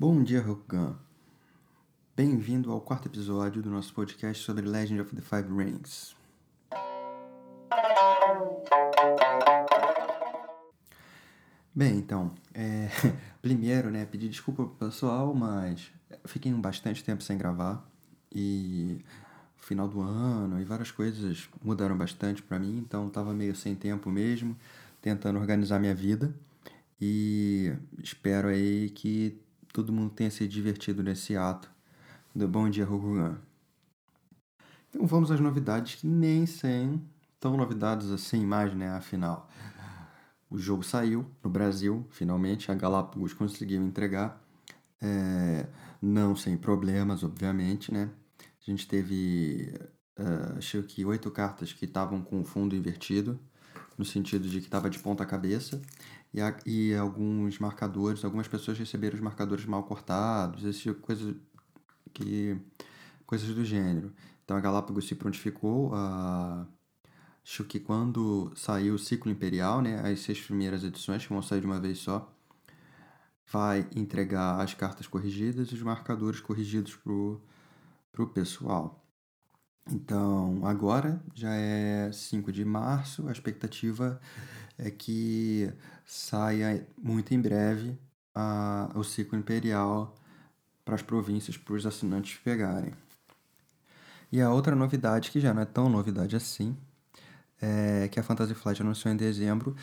Bom dia, Rokugan. Bem-vindo ao quarto episódio do nosso podcast sobre Legend of the Five Rings. Bem, então, é, primeiro, né, pedir desculpa pro pessoal, mas fiquei bastante tempo sem gravar e final do ano e várias coisas mudaram bastante para mim, então tava meio sem tempo mesmo, tentando organizar minha vida e espero aí que todo mundo tenha se divertido nesse ato do Bom Dia Rokugan. Então vamos às novidades que nem são tão novidades assim mais, né, afinal. O jogo saiu no Brasil, finalmente, a Galápagos conseguiu entregar, é, não sem problemas, obviamente, né? A gente teve, uh, acho que oito cartas que estavam com o fundo invertido, no sentido de que estava de ponta cabeça, e, a, e alguns marcadores, algumas pessoas receberam os marcadores mal cortados, esse tipo coisa que coisas do gênero. Então a Galápagos se prontificou a Acho que quando saiu o ciclo imperial, né, as seis primeiras edições, que vão sair de uma vez só, vai entregar as cartas corrigidas e os marcadores corrigidos pro, pro pessoal. Então, agora já é 5 de março, a expectativa é que saia muito em breve a, o ciclo imperial para as províncias, para os assinantes pegarem. E a outra novidade, que já não é tão novidade assim, é que a Fantasy Flight anunciou em dezembro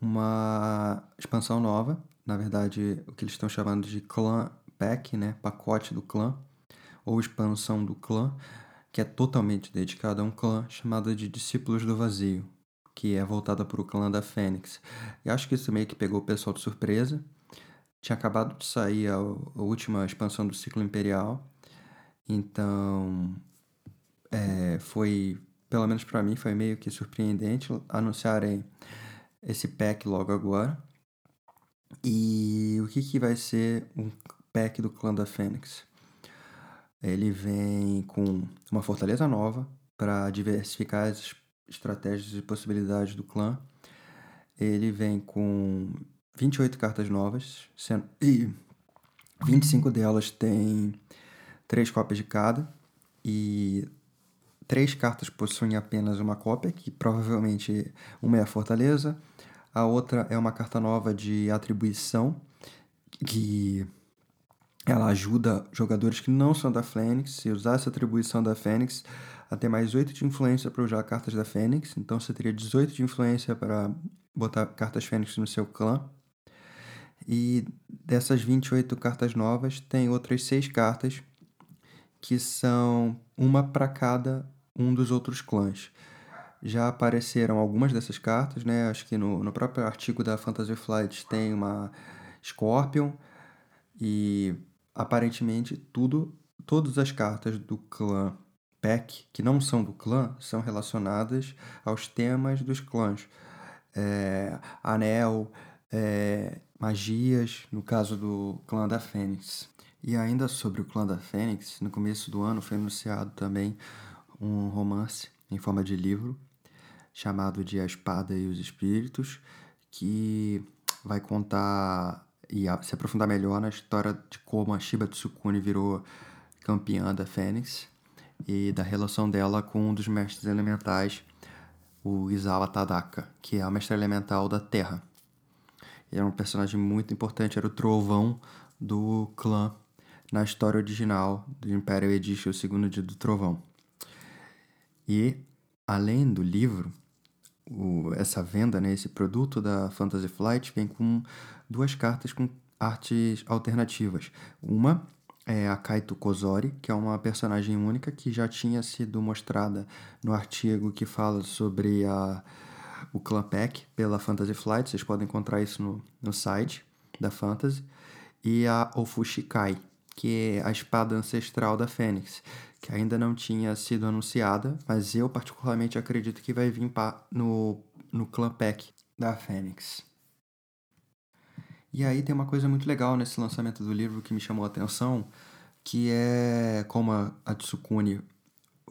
uma expansão nova, na verdade, o que eles estão chamando de Clan Pack, né, pacote do clã, ou expansão do clã, que é totalmente dedicado a um clã chamado de Discípulos do Vazio, que é voltada para o clã da Fênix. E acho que isso meio que pegou o pessoal de surpresa. Tinha acabado de sair a, a última expansão do ciclo imperial, então é, foi pelo menos para mim, foi meio que surpreendente anunciarem esse pack logo agora. E o que, que vai ser um pack do clã da Fênix? Ele vem com uma fortaleza nova para diversificar as estratégias e possibilidades do clã. Ele vem com 28 cartas novas, sendo... e 25 delas têm três cópias de cada. E Três cartas possuem apenas uma cópia, que provavelmente uma é a Fortaleza, a outra é uma carta nova de atribuição, que ela ajuda jogadores que não são da Fênix, se usar essa atribuição da Fênix, a ter mais 8 de influência para usar cartas da Fênix. Então você teria 18 de influência para botar cartas Fênix no seu clã. E dessas 28 cartas novas, tem outras 6 cartas que são uma para cada um dos outros clãs. Já apareceram algumas dessas cartas, né? Acho que no, no próprio artigo da Fantasy Flight tem uma Scorpion e aparentemente tudo, todas as cartas do clã Pack que não são do clã são relacionadas aos temas dos clãs. É, anel, é, magias, no caso do clã da Fênix. E ainda sobre o clã da Fênix, no começo do ano foi anunciado também um romance em forma de livro chamado de A Espada e os Espíritos, que vai contar e se aprofundar melhor na história de como a Shiba Tsukuni virou campeã da Fênix e da relação dela com um dos mestres elementais, o Izawa Tadaka, que é a mestra elemental da Terra. Ele era um personagem muito importante, era o trovão do clã na história original do Império Edition, o segundo dia do trovão. E, além do livro, o, essa venda, né, esse produto da Fantasy Flight vem com duas cartas com artes alternativas. Uma é a Kaito Kozori, que é uma personagem única que já tinha sido mostrada no artigo que fala sobre a, o Clan Pack pela Fantasy Flight. Vocês podem encontrar isso no, no site da Fantasy. E a Ofushikai, que é a espada ancestral da Fênix, que ainda não tinha sido anunciada, mas eu particularmente acredito que vai vir no, no Clan Pack da Fênix. E aí tem uma coisa muito legal nesse lançamento do livro que me chamou a atenção, que é como a Tsukuni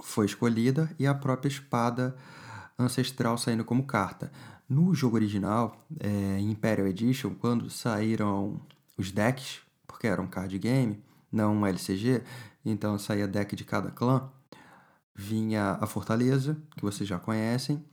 foi escolhida e a própria espada ancestral saindo como carta. No jogo original, é, Imperial Edition, quando saíram os decks porque era um card game, não um LCG, então saía deck de cada clã. Vinha a Fortaleza, que vocês já conhecem,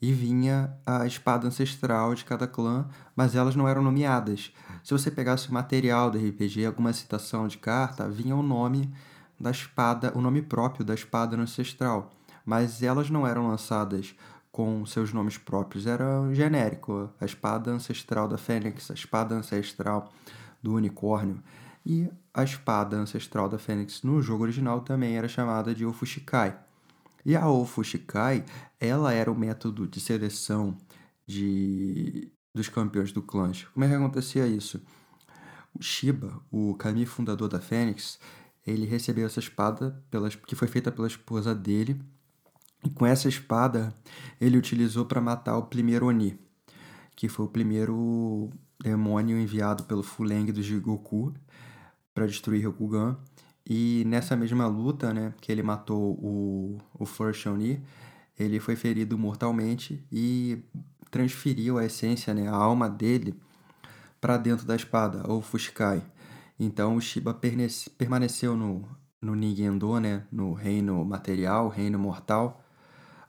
e vinha a espada ancestral de cada clã, mas elas não eram nomeadas. Se você pegasse material do RPG, alguma citação de carta, vinha o nome da espada, o nome próprio da espada ancestral, mas elas não eram lançadas com seus nomes próprios, era genérico, a espada ancestral da Fênix, a espada ancestral do unicórnio. E a espada ancestral da Fênix no jogo original também era chamada de Ofushikai. E a Ofushikai, ela era o método de seleção de, dos campeões do clã. Como é que acontecia isso? O Shiba, o Kami fundador da Fênix, ele recebeu essa espada que foi feita pela esposa dele. E com essa espada, ele utilizou para matar o primeiro Oni, que foi o primeiro demônio enviado pelo Fuleng do Jigoku para destruir Rokugan. E nessa mesma luta, né, que ele matou o, o First ele foi ferido mortalmente e transferiu a essência, né, a alma dele, para dentro da espada, ou Fuskai. Então o Shiba permaneceu no, no Nigendo, né, no reino material, reino mortal,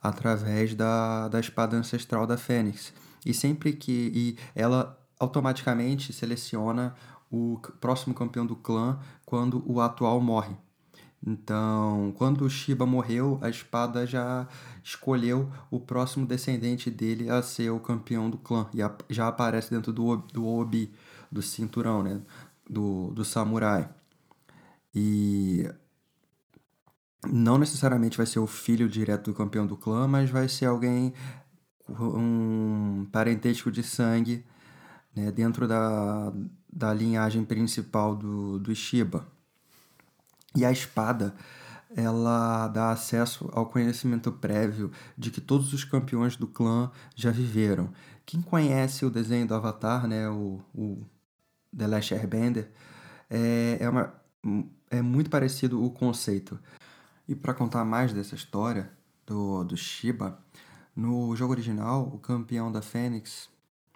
através da, da espada ancestral da Fênix. E sempre que. E ela automaticamente seleciona o próximo campeão do clã quando o atual morre. Então, quando o Shiba morreu, a espada já escolheu o próximo descendente dele a ser o campeão do clã. E já aparece dentro do, do Obi, do cinturão, né? Do, do samurai. E não necessariamente vai ser o filho direto do campeão do clã, mas vai ser alguém, um parentesco de sangue, né? Dentro da, da linhagem principal do, do Shiba. E a espada, ela dá acesso ao conhecimento prévio de que todos os campeões do clã já viveram. Quem conhece o desenho do Avatar, né, o, o The Last Airbender, é, é, uma, é muito parecido o conceito. E para contar mais dessa história do, do Shiba, no jogo original, o campeão da Fênix,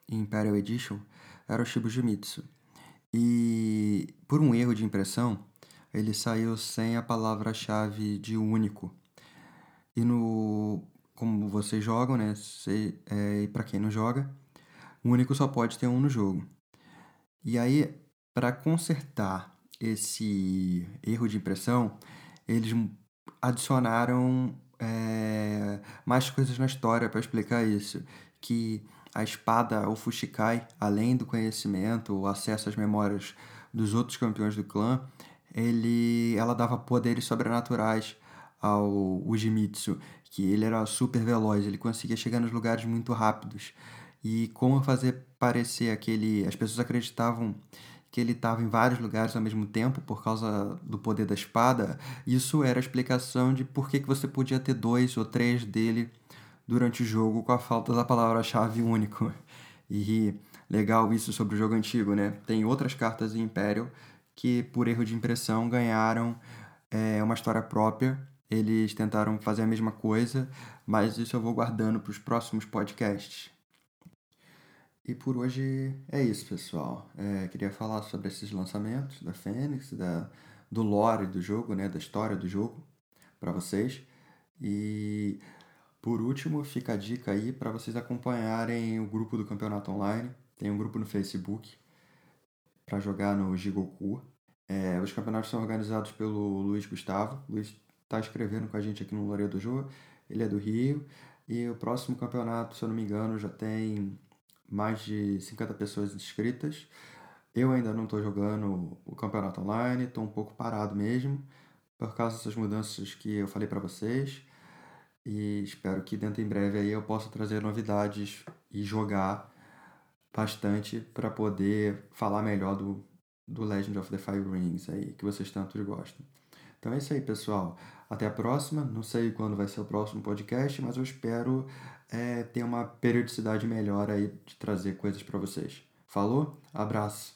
Imperial Edition, era o Shiba Jimitsu. E por um erro de impressão, ele saiu sem a palavra-chave de único. E no como vocês jogam, né? Se, é, e para quem não joga, único só pode ter um no jogo. E aí, para consertar esse erro de impressão, eles adicionaram é, mais coisas na história para explicar isso. Que a espada, o Fushikai, além do conhecimento, o acesso às memórias dos outros campeões do clã, ele, ela dava poderes sobrenaturais ao Ujimitsu, que ele era super veloz, ele conseguia chegar nos lugares muito rápidos. E como fazer parecer aquele. As pessoas acreditavam que ele estava em vários lugares ao mesmo tempo por causa do poder da espada. Isso era a explicação de por que, que você podia ter dois ou três dele durante o jogo com a falta da palavra-chave único. E legal isso sobre o jogo antigo, né? Tem outras cartas em Império que, por erro de impressão, ganharam é, uma história própria. Eles tentaram fazer a mesma coisa, mas isso eu vou guardando para os próximos podcasts. E por hoje é isso, pessoal. É, queria falar sobre esses lançamentos da Fênix, da, do lore do jogo, né, da história do jogo, para vocês. E por último, fica a dica aí para vocês acompanharem o grupo do Campeonato Online. Tem um grupo no Facebook para jogar no Jigoku. É, os campeonatos são organizados pelo Luiz Gustavo. Luiz está escrevendo com a gente aqui no Loreto do Jô. Ele é do Rio. E o próximo campeonato, se eu não me engano, já tem mais de 50 pessoas inscritas. Eu ainda não estou jogando o campeonato online, estou um pouco parado mesmo, por causa dessas mudanças que eu falei para vocês. E espero que dentro em breve aí eu possa trazer novidades e jogar bastante para poder falar melhor do, do Legend of the Five Rings aí, que vocês tanto gostam. Então é isso aí, pessoal. Até a próxima. Não sei quando vai ser o próximo podcast, mas eu espero é, ter uma periodicidade melhor aí de trazer coisas para vocês. Falou? Abraço.